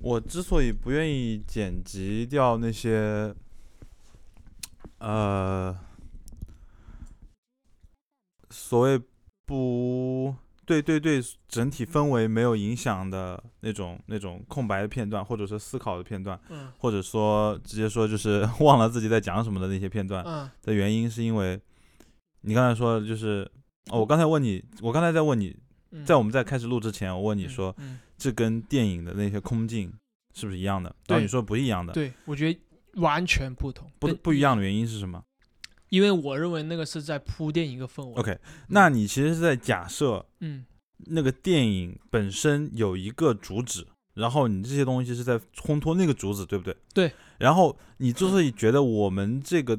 我之所以不愿意剪辑掉那些，呃，所谓不对对对整体氛围没有影响的那种那种空白的片段，或者说思考的片段，嗯或者说直接说就是 忘了自己在讲什么的那些片段嗯的原因，是因为你刚才说的就是，哦，我刚才问你，我刚才在问你，嗯，在我们在开始录之前，我问你嗯说，嗯，这跟电影的那些空镜是不是一样的？然后对你说不一样的，对，我觉得完全不同，不不一样的原因是什么因为我认为那个是在铺垫一个氛围。？OK，那你其实是在假设嗯那个电影本身有一个主旨，然后你这些东西是在烘托那个主旨，对不对？对。然后你之所以觉得我们这个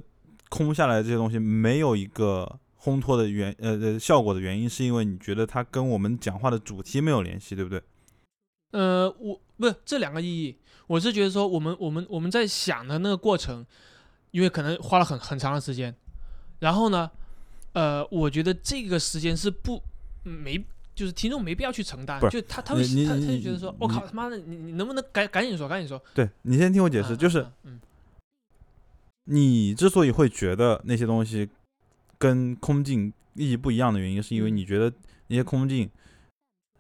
空下来的这些东西没有一个烘托的原呃呃效果的原因，是因为你觉得它跟我们讲话的主题没有联系，对不对？呃，我不是这两个意义，我是觉得说我们我们我们在想的那个过程，因为可能花了很很长的时间，然后呢，呃，我觉得这个时间是不没。就是听众没必要去承担，就他他会他他就觉得说，你我、靠他妈的，你你能不能赶赶紧说赶紧说？对你先听我解释，嗯就是嗯嗯你之所以会觉得那些东西跟空镜意义不一样的原因，是因为嗯你觉得那些空镜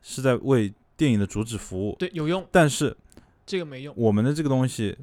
是在为电影的主旨服务。对有用，但是这个没用。我们的这个东西，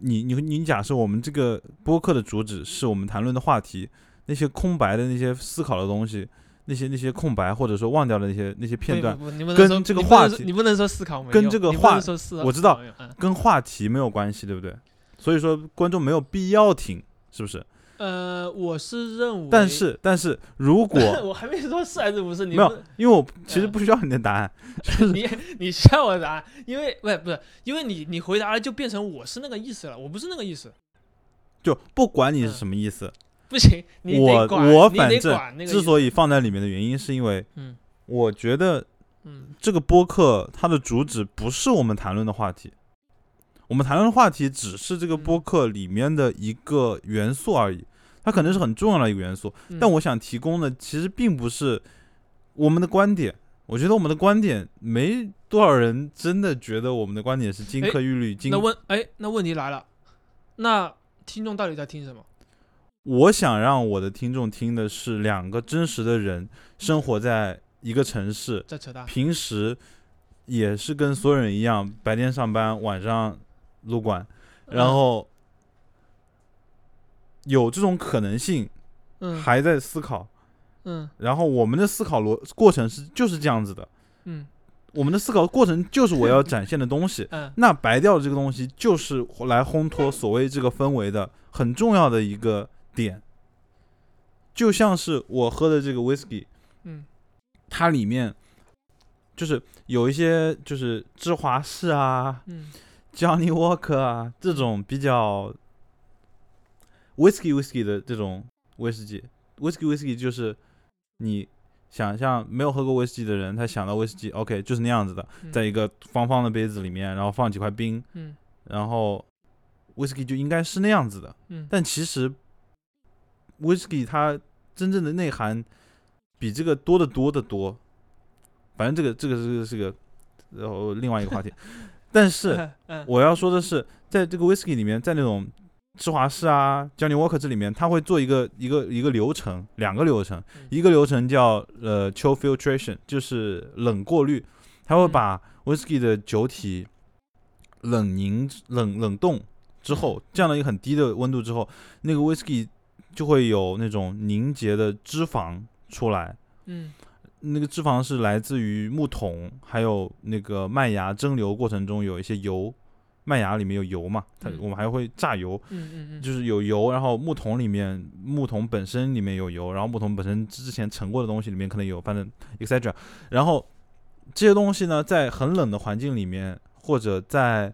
你你你假设我们这个播客的主旨是我们谈论的话题，那些空白的那些思考的东西，那些那些空白或者说忘掉的那些那些片段，跟这个话题你不能说思考没跟用你不这个话我知道跟话题没有关系，对不对？所以说观众没有必要听，是不是？呃，我是认为，但是但是如果 我还没说是还是不是，你没有因为我其实嗯不需要你的答案，你你需要我的答案，因为不是不是，因为你你回答了就变成我是那个意思了，我不是那个意思，就不管你是嗯什么意思，不行，我我反正之所以放在里面的原因，是因为嗯。我觉得嗯。这个播客它的主旨不是我们谈论的话题，我们谈论的话题只是这个嗯。播客里面的一个元素而已，它可能是很重要的一个元素，嗯但我想提供的其实并不是我们的观点。我觉得我们的观点没多少人真的觉得我们的观点是金哎科玉律。金那问哎那问题来了，那听众到底在听什么？我想让我的听众听的是两个真实的人生活在一个城市，在扯淡，平时也是跟所有人一样，白天上班，晚上撸管，然嗯后有这种可能性，嗯。还在思考。嗯。然后我们的思考逻过程是就是这样子的，嗯。我们的思考过程就是我要 展现的东西。嗯。那白调的这个东西就是来烘托所谓这个氛围的很重要的一个点，就像是我喝的这个 whisky，嗯。它里面就是有一些就是芝华士啊、嗯。Johnny Walker 啊这种比较 whisky whisky 的这种威士忌，whisky whisky 就是你想象没有喝过威士忌的人，他想到威士忌，OK 就是那样子的，嗯。在一个方方的杯子里面，然后放几块冰，嗯。然后 whisky 就应该是那样子的。嗯。但其实 whisky 它真正的内涵比这个多得多得多。反正这个这个这个是个然后另外一个话题，但是 我要说的是，在这个 whisky 里面，在那种芝华士啊、Johnny Walker 这里面，它会做一个一个一个流程，两个流程，嗯。一个流程叫呃 chill filtration，就是冷过滤，它会嗯把 whisky 的酒体冷凝冷冷冻之后，降到一个很低的温度之后，那个 whisky 就会有那种凝结的脂肪出来。嗯。那个脂肪是来自于木桶，还有那个麦芽蒸馏过程中有一些油，麦芽里面有油嘛，它嗯我们还会榨油，嗯嗯嗯，就是有油，然后木桶里面木桶本身里面有油，然后木桶本身之前盛过的东西里面可能有，反正 etc。然后这些东西呢，在很冷的环境里面，或者在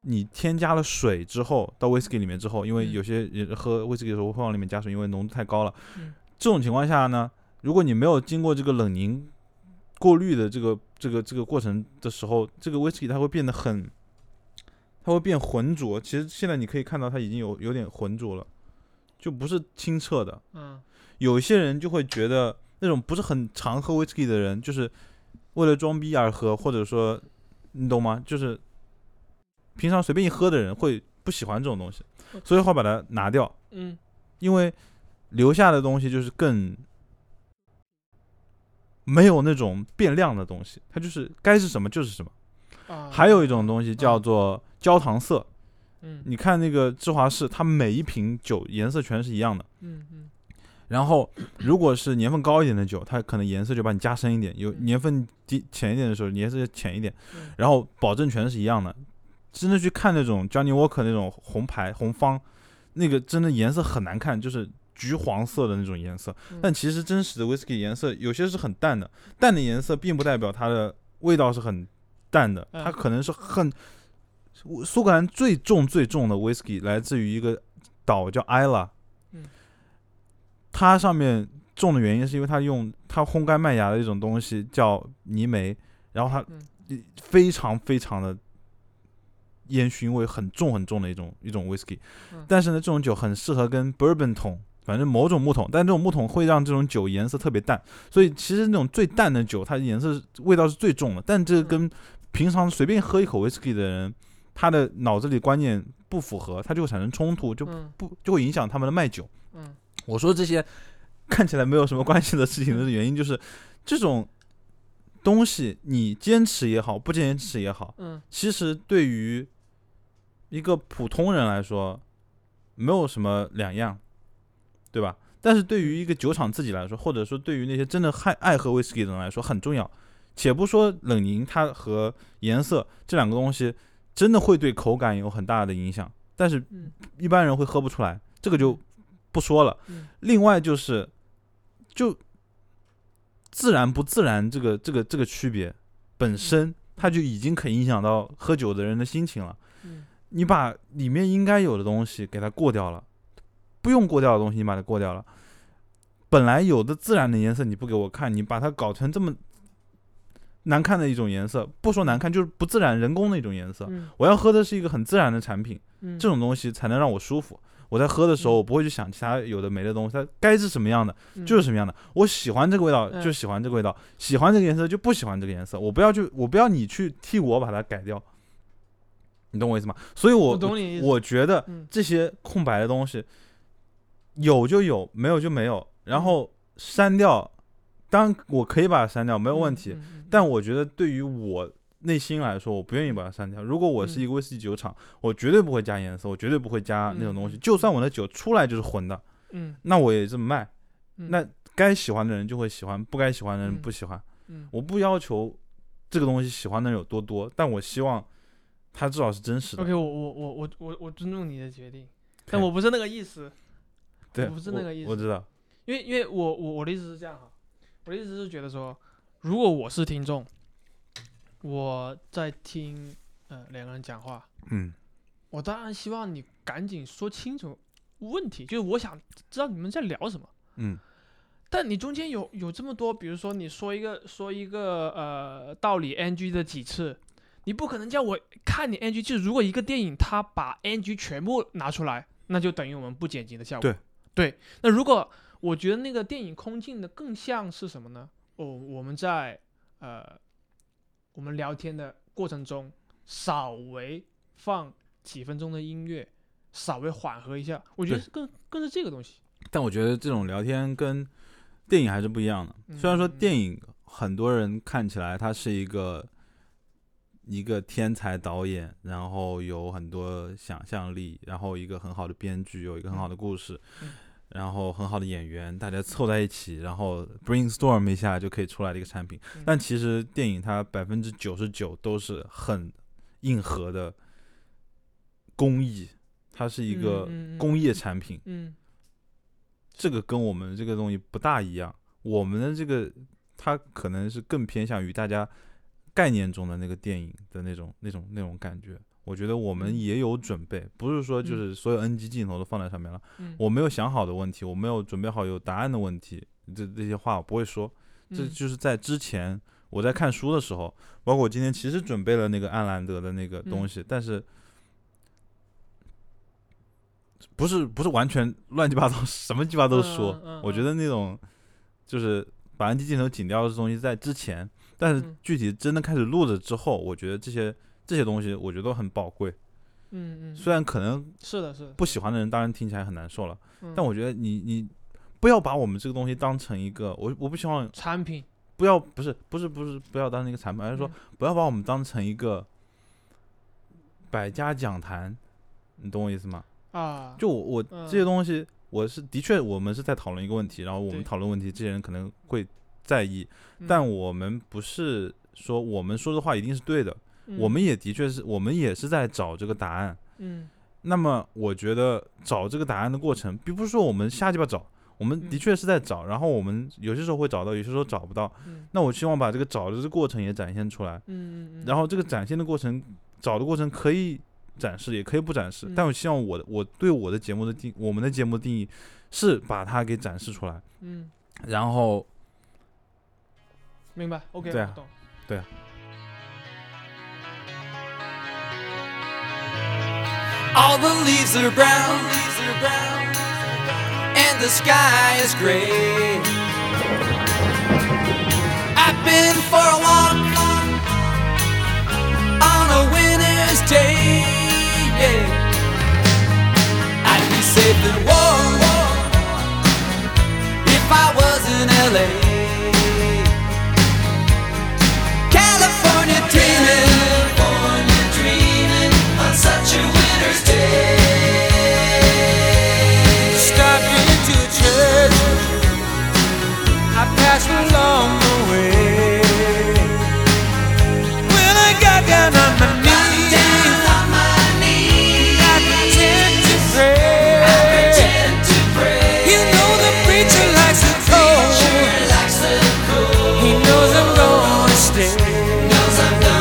你添加了水之后，到 whisky 里面之后，因为嗯有些人喝 whisky 的时候会往里面加水，因为浓度太高了。嗯这种情况下呢，如果你没有经过这个冷凝过滤的这个这个这个过程的时候，这个 whisky 它会变得很，它会变浑浊。其实现在你可以看到它已经有有点浑浊了，就不是清澈的。嗯有一些人就会觉得那种不是很常喝 whisky 的人，就是为了装逼而喝，或者说你懂吗？就是平常随便一喝的人会不喜欢这种东西，所以会把它拿掉，嗯因为留下的东西就是更没有那种变量的东西，它就是该是什么就是什么。啊，还有一种东西叫做焦糖色，嗯你看那个芝华士，它每一瓶酒颜色全是一样的。嗯嗯然后，如果是年份高一点的酒，它可能颜色就把你加深一点；有嗯年份低浅一点的时候，颜色就浅一点。嗯然后保证全是一样的。真的去看那种 Johnny Walker 那种红牌红方，那个真的颜色很难看，就是橘黄色的那种颜色。嗯但其实真实的 whisky 颜色有些是很淡的，淡的颜色并不代表它的味道是很淡的，嗯。它可能是很苏格兰最重最重的 whisky 来自于一个岛叫 Isla，嗯。它上面重的原因是因为它用它烘干麦芽的一种东西叫泥煤，然后它嗯。非常非常的烟熏味很重很重的一种一种 whisky，、嗯。但是呢，这种酒很适合跟 bourbon 桶，反正某种木桶，但这种木桶会让这种酒颜色特别淡，所以其实那种最淡的酒，它的颜色味道是最重的，但这跟平常随便喝一口 whisky 的人，他的脑子里观念不符合，他就会产生冲突，就嗯不就会影响他们的卖酒。嗯我说这些看起来没有什么关系的事情的原因，就是这种东西你坚持也好，不坚持也好，嗯其实对于一个普通人来说没有什么两样，对吧？但是对于一个酒厂自己来说，或者说对于那些真的爱爱喝威士忌的人来说很重要。且不说冷凝它和颜色这两个东西真的会对口感有很大的影响，但是嗯一般人会喝不出来，这个就不说了。嗯另外就是，就自然不自然这个这个这个区别本身，它就已经可以影响到喝酒的人的心情了。嗯你把里面应该有的东西给它过掉了，不用过掉的东西你把它过掉了，本来有的自然的颜色你不给我看，你把它搞成这么难看的一种颜色，不说难看，就是不自然、人工的一种颜色。嗯我要喝的是一个很自然的产品。嗯这种东西才能让我舒服。我在喝的时候，嗯我不会去想其他有的没的东西，它该是什么样的嗯就是什么样的。我喜欢这个味道嗯就喜欢这个味道，喜欢这个颜色就不喜欢这个颜色。我不要去，我不要你去替我把它改掉，你懂我意思吗？所以我，我懂你意思我觉得嗯这些空白的东西有就有，没有就没有，然后删掉。当然我可以把它删掉，没有问题。但我觉得对于我内心来说，我不愿意把它删掉。如果我是一个威士忌酒厂，我绝对不会加颜色，我绝对不会加那种东西。嗯就算我的酒出来就是混的，嗯那我也这么卖。嗯那该喜欢的人就会喜欢，不该喜欢的人嗯不喜欢。嗯我不要求这个东西喜欢的人有多多，但我希望它至少是真实的。OK，我我我我我我尊重你的决定，但我不是那个意思，对，我不是那个意思我知道。因为因为我我我的意思是这样哈，我的意思是觉得说，如果我是听众，我在听呃两个人讲话，嗯我当然希望你赶紧说清楚问题，就是我想知道你们在聊什么。嗯但你中间有有这么多，比如说你说一个说一个呃道理 NG 的几次，你不可能叫我看你 NG。就是如果一个电影它把 NG 全部拿出来，那就等于我们不剪辑的效果。对对，那如果我觉得那个电影空镜的更像是什么呢？哦，我们在呃我们聊天的过程中稍微放几分钟的音乐，稍微缓和一下，我觉得是更更是这个东西。但我觉得这种聊天跟电影还是不一样的。虽然说嗯电影很多人看起来他是一个一个天才导演，然后有很多想象力，然后一个很好的编剧，有一个很好的故事，嗯然后很好的演员，大家凑在一起，然后 brainstorm 一下就可以出来的一个产品。嗯但其实电影它百分之九十九都是很硬核的工艺，它是一个工业产品。嗯这个跟我们这个东西不大一样。我们的这个，它可能是更偏向于大家概念中的那个电影的那种、那种、那种感觉。我觉得我们嗯也有准备，不是说就嗯是所有 NG 镜头都放在上面了。嗯，我没有想好的问题，我没有准备好有答案的问题，这这些话我不会说。这嗯就是在之前我在看书的时候，包括我今天其实准备了那个安兰德的那个东嗯西，但是不是不是完全乱七八糟，什么鸡巴都说。我觉得那种就是把 NG 镜头剪掉的东西在之前，但是嗯具体真的开始录了之后，我觉得这些这些东西我觉得都很宝贵。嗯嗯，虽然可能是的，是的，不喜欢的人当然听起来很难受了，嗯。但我觉得你你不要把我们这个东西当成一个我我不希望产品，不要不是不是不是不要当成一个产品，而是说嗯。不要把我们当成一个百家讲坛，你懂我意思吗？啊，就我我嗯。这些东西，我是的确我们是在讨论一个问题，然后我们讨论问题，这些人可能会在意，嗯。但我们不是说我们说的话一定是对的，我嗯们也的确是我们也是在找这个答案。嗯。那么我觉得找这个答案的过程，并不是说我们瞎鸡巴找，我们的嗯确是在找，然后我们有些时候会找到，有些时候找不到。嗯。那我希望把这个找的这过程也展现出来，嗯然后这个展现的过程，找的过程可以展示，也可以不展示。嗯。但我希望我的我对我的节目的定，我们的节目的定义是把它给展示出来，嗯，然后明白，OK，对啊，对啊 All the leaves are brown, and the sky is gray. I've been for a walk on a winter's day. Yeah. I'd be safe and warm if I was in LA. Cause I'm done